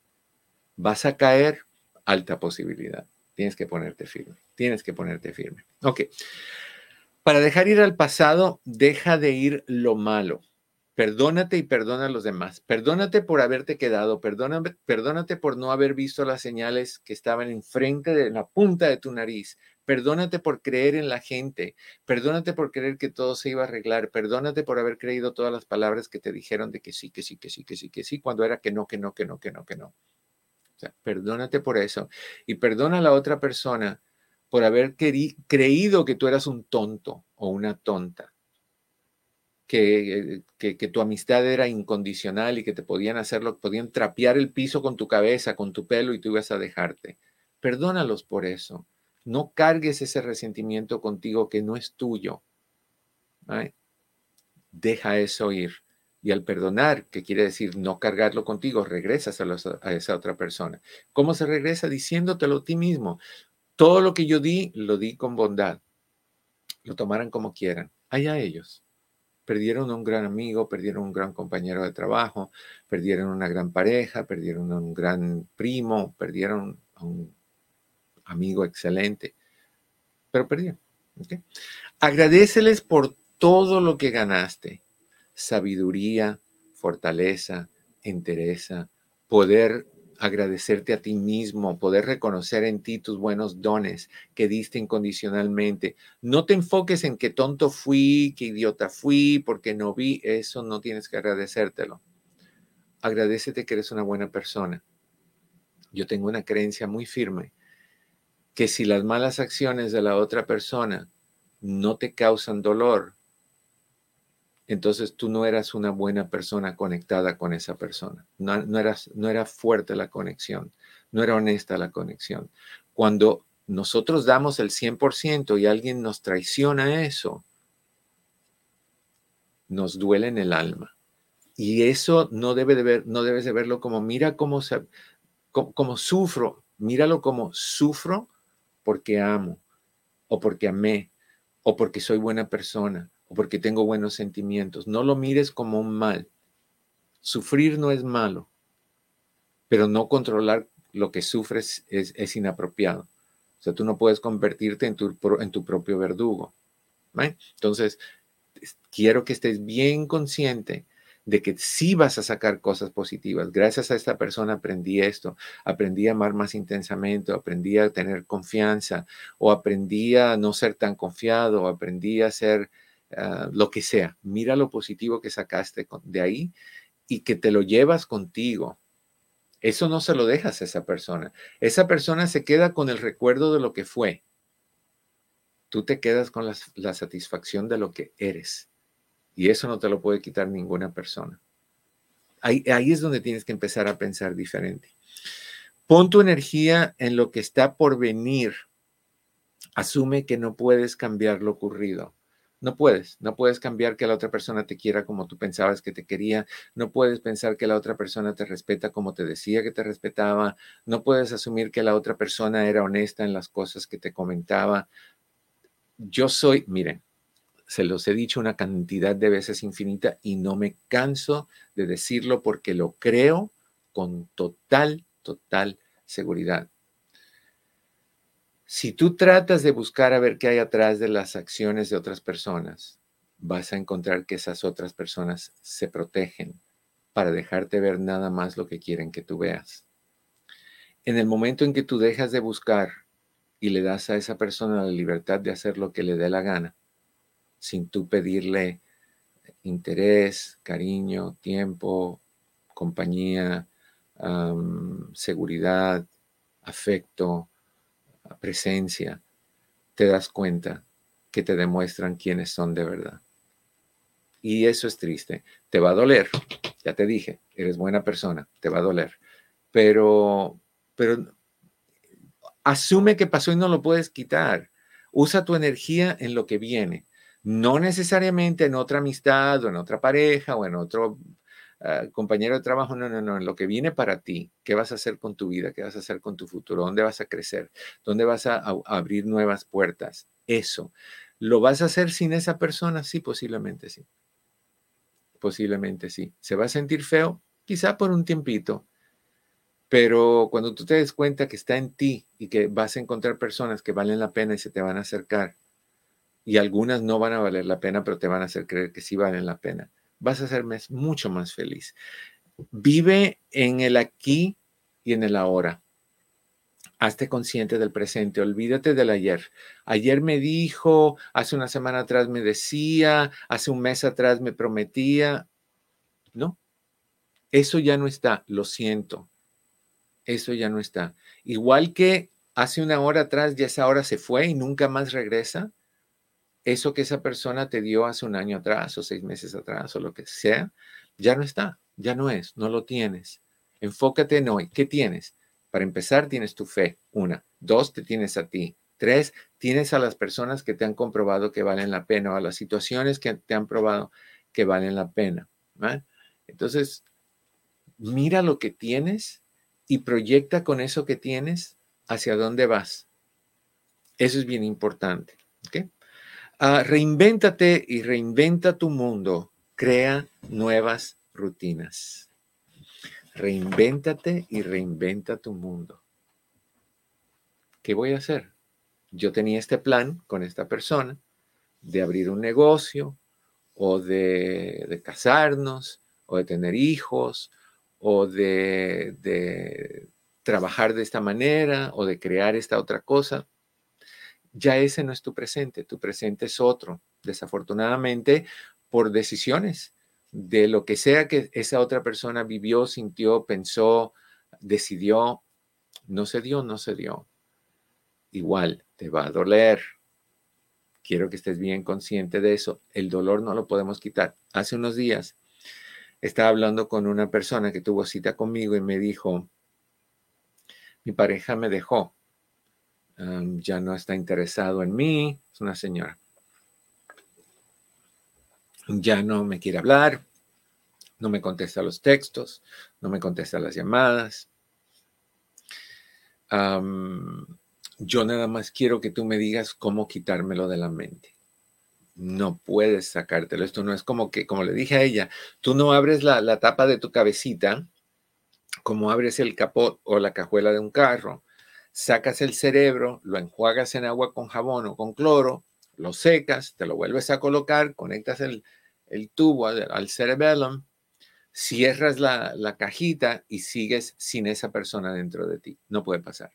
vas a caer, alta posibilidad. Tienes que ponerte firme, tienes que ponerte firme. Ok. Para dejar ir al pasado, deja de ir lo malo. Perdónate y perdona a los demás. Perdónate por haberte quedado. Perdónate, perdónate por no haber visto las señales que estaban enfrente de la punta de tu nariz. Perdónate por creer en la gente. Perdónate por creer que todo se iba a arreglar. Perdónate por haber creído todas las palabras que te dijeron de que sí, que sí, que sí, que sí, que sí, cuando era que no, que no, que no, que no, que no perdónate por eso y perdona a la otra persona por haber creído que tú eras un tonto o una tonta, que, que, tu amistad era incondicional y que te podían hacerlo, podían trapear el piso con tu cabeza, con tu pelo y tú ibas a dejarte. Perdónalos por eso. No cargues ese resentimiento contigo que no es tuyo. Deja eso ir. Y al perdonar, que quiere decir no cargarlo contigo, regresas a, esa otra persona. ¿Cómo se regresa? Diciéndotelo a ti mismo. Todo lo que yo di, lo di con bondad. Lo tomaran como quieran. Allá ellos. Perdieron un gran amigo, perdieron un gran compañero de trabajo, perdieron una gran pareja, perdieron un gran primo, perdieron a un amigo excelente, pero perdieron. Agradeceles por todo lo que ganaste sabiduría, fortaleza, entereza, poder agradecerte a ti mismo, poder reconocer en ti tus buenos dones que diste incondicionalmente. No te enfoques en qué tonto fui, qué idiota fui, porque no vi, eso no tienes que agradecértelo. Agradecete que eres una buena persona. Yo tengo una creencia muy firme que si las malas acciones de la otra persona no te causan dolor, entonces tú no eras una buena persona conectada con esa persona. No, no, eras, no era fuerte la conexión, no era honesta la conexión. Cuando nosotros damos el 100% y alguien nos traiciona eso, nos duele en el alma. Y eso no, debe de ver, no debes de verlo como, mira cómo, se, como, sufro, míralo como sufro porque amo, o porque amé, o porque soy buena persona, o porque tengo buenos sentimientos. No lo mires como un mal. Sufrir no es malo, pero no controlar lo que sufres es, inapropiado. O sea, tú no puedes convertirte en tu, en tu propio verdugo. Entonces, quiero que estés bien consciente de que sí vas a sacar cosas positivas. Gracias a esta persona aprendí esto, aprendí a amar más intensamente, aprendí a tener confianza, o aprendí a no ser tan confiado, o aprendí a ser ah, lo que sea. Mira lo positivo que sacaste de ahí y que te lo llevas contigo. Eso no se lo dejas a esa persona. Esa persona se queda con el recuerdo de lo que fue. Tú te quedas con la satisfacción de lo que eres. Y eso no te lo puede quitar ninguna persona. Ahí, ahí es donde tienes que empezar a pensar diferente. Pon tu energía en lo que está por venir. Asume que no puedes cambiar lo ocurrido. No puedes, no puedes cambiar que la otra persona te quiera como tú pensabas que te quería, no puedes pensar que la otra persona te respeta como te decía que te respetaba, no puedes asumir que la otra persona era honesta en las cosas que te comentaba. Yo soy, miren, se los he dicho una cantidad de veces infinita y no me canso de decirlo porque lo creo con total, total seguridad. Si tú tratas de buscar a ver qué hay atrás de las acciones de otras personas, vas a encontrar que esas otras personas se protegen para dejarte ver nada más lo que quieren que tú veas. En el momento en que tú dejas de buscar y le das a esa persona la libertad de hacer lo que le dé la gana, sin tú pedirle interés, cariño, tiempo, compañía, seguridad, afecto, presencia, te das cuenta que te demuestran quiénes son de verdad. Y eso es triste. Te va a doler. Ya te dije, eres buena persona, te va a doler. Pero, pero asume que pasó y no lo puedes quitar. Usa tu energía en lo que viene no necesariamente en otra amistad o en otra pareja o en otro ah, compañero de trabajo, no, no, no, en lo que viene para ti, qué vas a hacer con tu vida, qué vas a hacer con tu futuro, dónde vas a crecer, dónde vas a, abrir nuevas puertas, eso. ¿Lo vas a hacer sin esa persona? Sí, posiblemente sí. Posiblemente sí. ¿Se va a sentir feo? Quizá por un tiempito, pero cuando tú te des cuenta que está en ti y que vas a encontrar personas que valen la pena y se te van a acercar, y algunas no van a valer la pena, pero te van a hacer creer que sí valen la pena. Vas a ser mucho más feliz. Vive en el aquí y en el ahora. Hazte consciente del presente, olvídate del ayer. Ayer me dijo, hace una semana atrás me decía, hace un mes atrás me prometía. No, eso ya no está, lo siento. Eso ya no está. Igual que hace una hora atrás ya esa hora se fue y nunca más regresa, eso que esa persona te dio hace un año atrás o seis meses atrás o lo que sea, ya no está, ya no es, no lo tienes. Enfócate en hoy. ¿Qué tienes? Para empezar, tienes tu fe, una. Dos, te tienes a ti. Tres, tienes a las personas que te han comprobado que valen la pena o a las situaciones que te han probado que valen la pena. Entonces, mira lo que tienes y proyecta con eso que tienes hacia dónde vas. Eso es bien importante. Ah, reinvéntate y reinventa tu mundo. Crea nuevas rutinas. Reinvéntate y reinventa tu mundo. ¿Qué voy a hacer? Yo tenía este plan con esta persona de abrir un negocio o de, casarnos o de tener hijos o de trabajar de esta manera o de crear esta otra cosa ya ese no es tu presente, tu presente es otro, desafortunadamente por decisiones de lo que sea que esa otra persona vivió, sintió, pensó, decidió, no se dio, no se dio. Igual, te va a doler, Quiero que estés bien consciente de eso. El dolor no lo podemos quitar. Hace unos días estaba hablando con una persona que tuvo cita conmigo y me dijo, mi pareja me dejó, ya no está interesado en mí, es una señora, ya no me quiere hablar, no me contesta los textos, no me contesta las llamadas. yo nada más quiero que tú me digas cómo quitármelo de la mente no puedes sacártelo. Esto no es como que, como le dije a ella, tú no abres la, tapa de tu cabecita como abres el capot o la cajuela de un carro. Sacas el cerebro, lo enjuagas en agua con jabón o con cloro, lo secas, te lo vuelves a colocar, conectas el, tubo al, cerebellum, cierras la, la cajita y sigues sin esa persona dentro de ti. No puede pasar.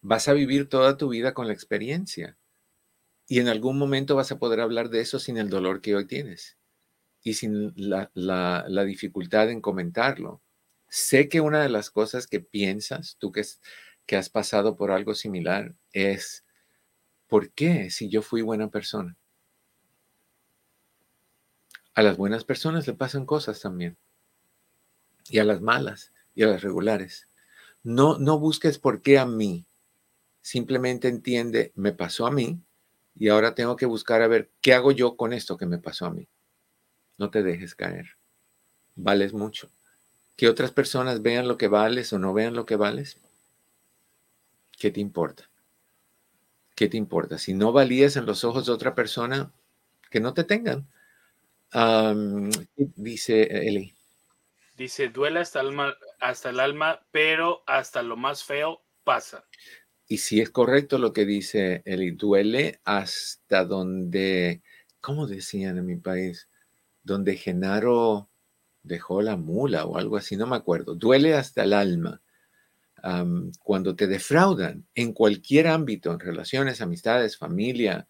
Vas a vivir toda tu vida con la experiencia y en algún momento vas a poder hablar de eso sin el dolor que hoy tienes y sin la, dificultad en comentarlo. Sé que una de las cosas que piensas, tú que, has pasado por algo similar, es, ¿por qué si yo fui buena persona? A las buenas personas le pasan cosas también. Y a las malas y a las regulares. No, no busques por qué a mí. Simplemente entiende, me pasó a mí, y ahora tengo que buscar a ver qué hago yo con esto que me pasó a mí. No te dejes caer. Vales mucho. Que otras personas vean lo que vales o no vean lo que vales. ¿Qué te importa? ¿Qué te importa? Si no valías en los ojos de otra persona, que no te tengan. dice Eli. Dice, duele hasta el, alma, hasta el alma, pero hasta lo más feo pasa. Y si es correcto lo que dice él, duele hasta donde, ¿cómo decían en mi país? Donde Genaro dejó la mula o algo así, no me acuerdo. Duele hasta el alma. cuando te defraudan en cualquier ámbito, en relaciones, amistades, familia,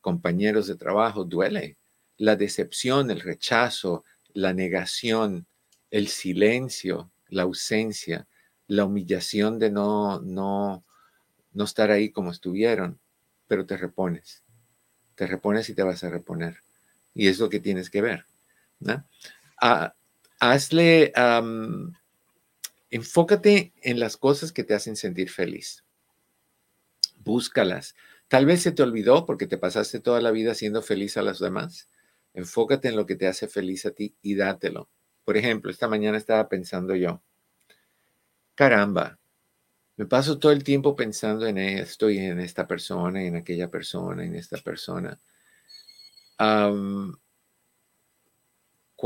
compañeros de trabajo, duele. La decepción, el rechazo, la negación, el silencio, la ausencia, la humillación de no, no, no estar ahí como estuvieron, pero te repones. Te repones y te vas a reponer. Y es lo que tienes que ver. Ah, hazle, enfócate en las cosas que te hacen sentir feliz. Búscalas. Tal vez se te olvidó porque te pasaste toda la vida siendo feliz a los demás. Enfócate en lo que te hace feliz a ti y dátelo. Por ejemplo, esta mañana estaba pensando yo, caramba, me paso todo el tiempo pensando en esto y en esta persona y en aquella persona y en esta persona.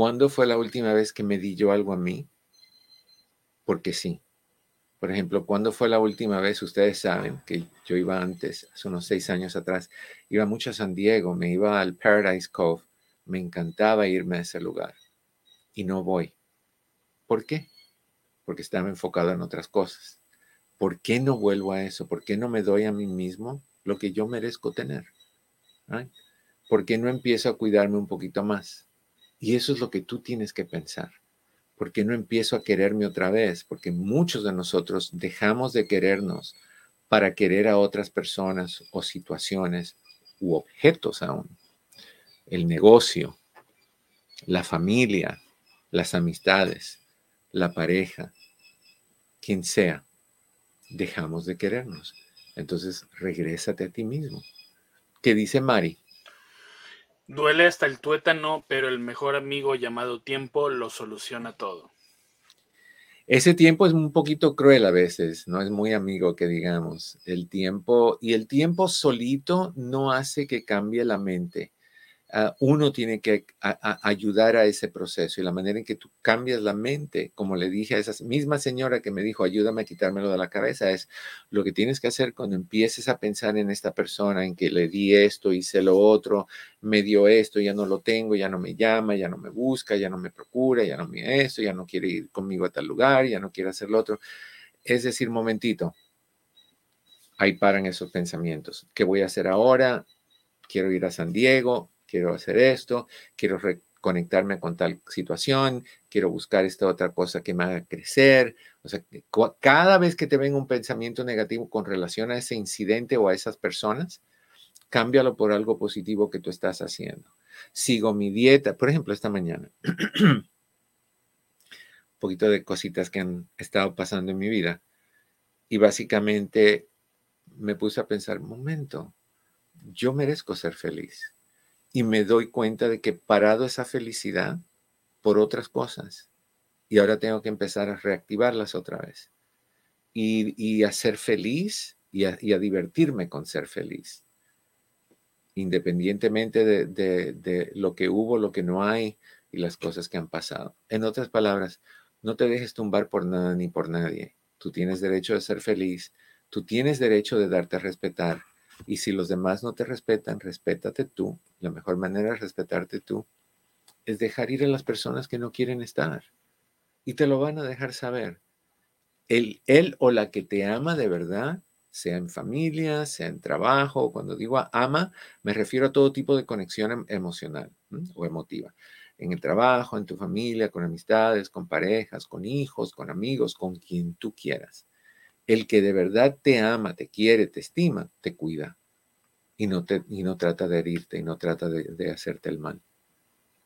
¿Cuándo fue la última vez que me di yo algo a mí? Porque sí. Por ejemplo, ¿cuándo fue la última vez? Ustedes saben que yo iba antes, hace unos seis años atrás, iba mucho a San Diego, me iba al Paradise Cove, me encantaba irme a ese lugar y no voy. ¿Por qué? Porque estaba enfocado en otras cosas. ¿por qué no vuelvo a eso? ¿Por qué no me doy a mí mismo lo que yo merezco tener? ¿Por qué no empiezo a cuidarme un poquito más? Y eso es lo que tú tienes que pensar. ¿Por qué no empiezo a quererme otra vez? Porque muchos de nosotros dejamos de querernos para querer a otras personas o situaciones u objetos aún. El negocio, la familia, las amistades, la pareja, quien sea dejamos de querernos. Entonces, regrésate a ti mismo. ¿Qué dice Mari? Duele hasta el tuétano, pero el mejor amigo llamado tiempo lo soluciona todo. Ese tiempo es un poquito cruel a veces, no es muy amigo que digamos. El tiempo y el tiempo solito no hace que cambie la mente. Ah, uno tiene que ayudar a ese proceso y la manera en que tú cambias la mente, como le dije a esa misma señora que me dijo, ayúdame a quitármelo de la cabeza, es lo que tienes que hacer cuando empieces a pensar en esta persona, en que le di esto, hice lo otro, me dio esto, ya no lo tengo, ya no me llama, ya no me busca, ya no me procura, ya no me esto, ya no quiere ir conmigo a tal lugar, ya no quiere hacer lo otro. Es decir, momentito, ahí paran esos pensamientos. ¿Qué voy a hacer ahora? Quiero ir a San Diego, quiero hacer esto, quiero reconectarme con tal situación, quiero buscar esta otra cosa que me haga crecer. O sea, cada vez que te venga un pensamiento negativo con relación a ese incidente o a esas personas, cámbialo por algo positivo que tú estás haciendo. Sigo mi dieta, por ejemplo, esta mañana. Un poquito de cositas que han estado pasando en mi vida. Y básicamente me puse a pensar, momento, yo merezco ser feliz. Y me doy cuenta de que parado esa felicidad por otras cosas. Y ahora tengo que empezar a reactivarlas otra vez. Y, a ser feliz y a divertirme con ser feliz independientemente de, lo que hubo, lo que no hay y las cosas que han pasado. En otras palabras, no te dejes tumbar por nada ni por nadie. Tú tienes derecho de ser feliz, tú tienes derecho de darte a respetar. Y si los demás no te respetan, respétate tú. La mejor manera de respetarte tú es dejar ir a las personas que no quieren estar. Y te lo van a dejar saber. El, él o la que te ama de verdad sea en familia, sea en trabajo. Cuando digo ama, me refiero a todo tipo de conexión em, emocional o emotiva. En el trabajo, en tu familia, con amistades, con parejas, con hijos, con amigos, con quien tú quieras. El que de verdad te ama, te quiere, te estima, te cuida y no, te, y no trata de herirte y no trata de, de hacerte el mal.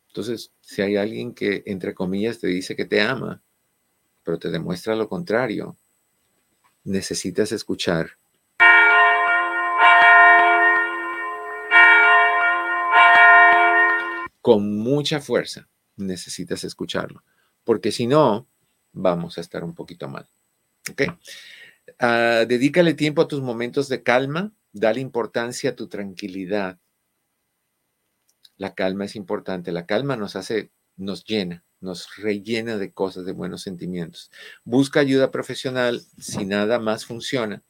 Entonces, si hay alguien que, entre comillas, te dice que te ama, pero te demuestra lo contrario, necesitas escuchar. Con mucha fuerza necesitas escucharlo, porque si no, vamos a estar un poquito mal. ¿Ok? Dedícale tiempo a tus momentos de calma, dale importancia a tu tranquilidad. La calma es importante, la calma nos hace, nos llena, nos rellena de cosas, de buenos sentimientos. Busca ayuda profesional si nada más funciona.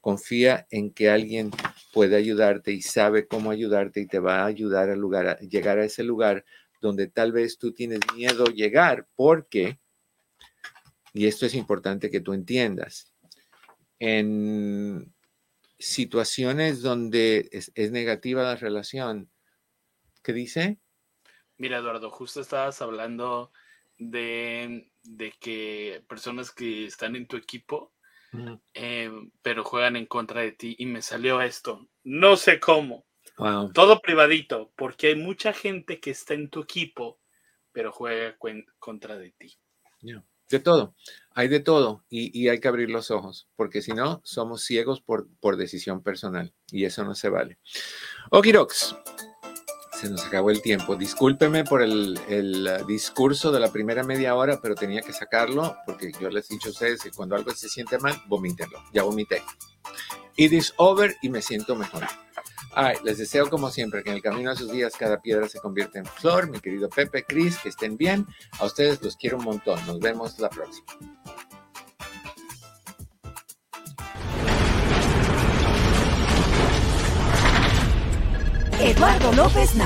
Confía en que alguien puede ayudarte y sabe cómo ayudarte y te va a ayudar a, a llegar a ese lugar donde tal vez tú tienes miedo llegar porque, y esto es importante que tú entiendas, en situaciones donde es, es negativa la relación, ¿qué dice? Mira, Eduardo, justo estabas hablando de, que personas que están en tu equipo, eh, pero juegan en contra de ti y me salió esto. No sé cómo. Todo privadito, porque hay mucha gente que está en tu equipo, pero juega contra de ti. De todo, hay de todo y, hay que abrir los ojos, porque si no, somos ciegos por, por decisión personal y eso no se vale. Okirox se nos acabó el tiempo. Discúlpeme por el, uh, discurso de la primera media hora, pero tenía que sacarlo porque yo les he dicho a ustedes que cuando algo se siente mal, vomítenlo. Ya vomité. It is over y me siento mejor. Ay, les deseo como siempre que en el camino a sus días cada piedra se convierta en flor. Mi querido Pepe, Cris, que estén bien. A ustedes los quiero un montón. Nos vemos la próxima. Eduardo López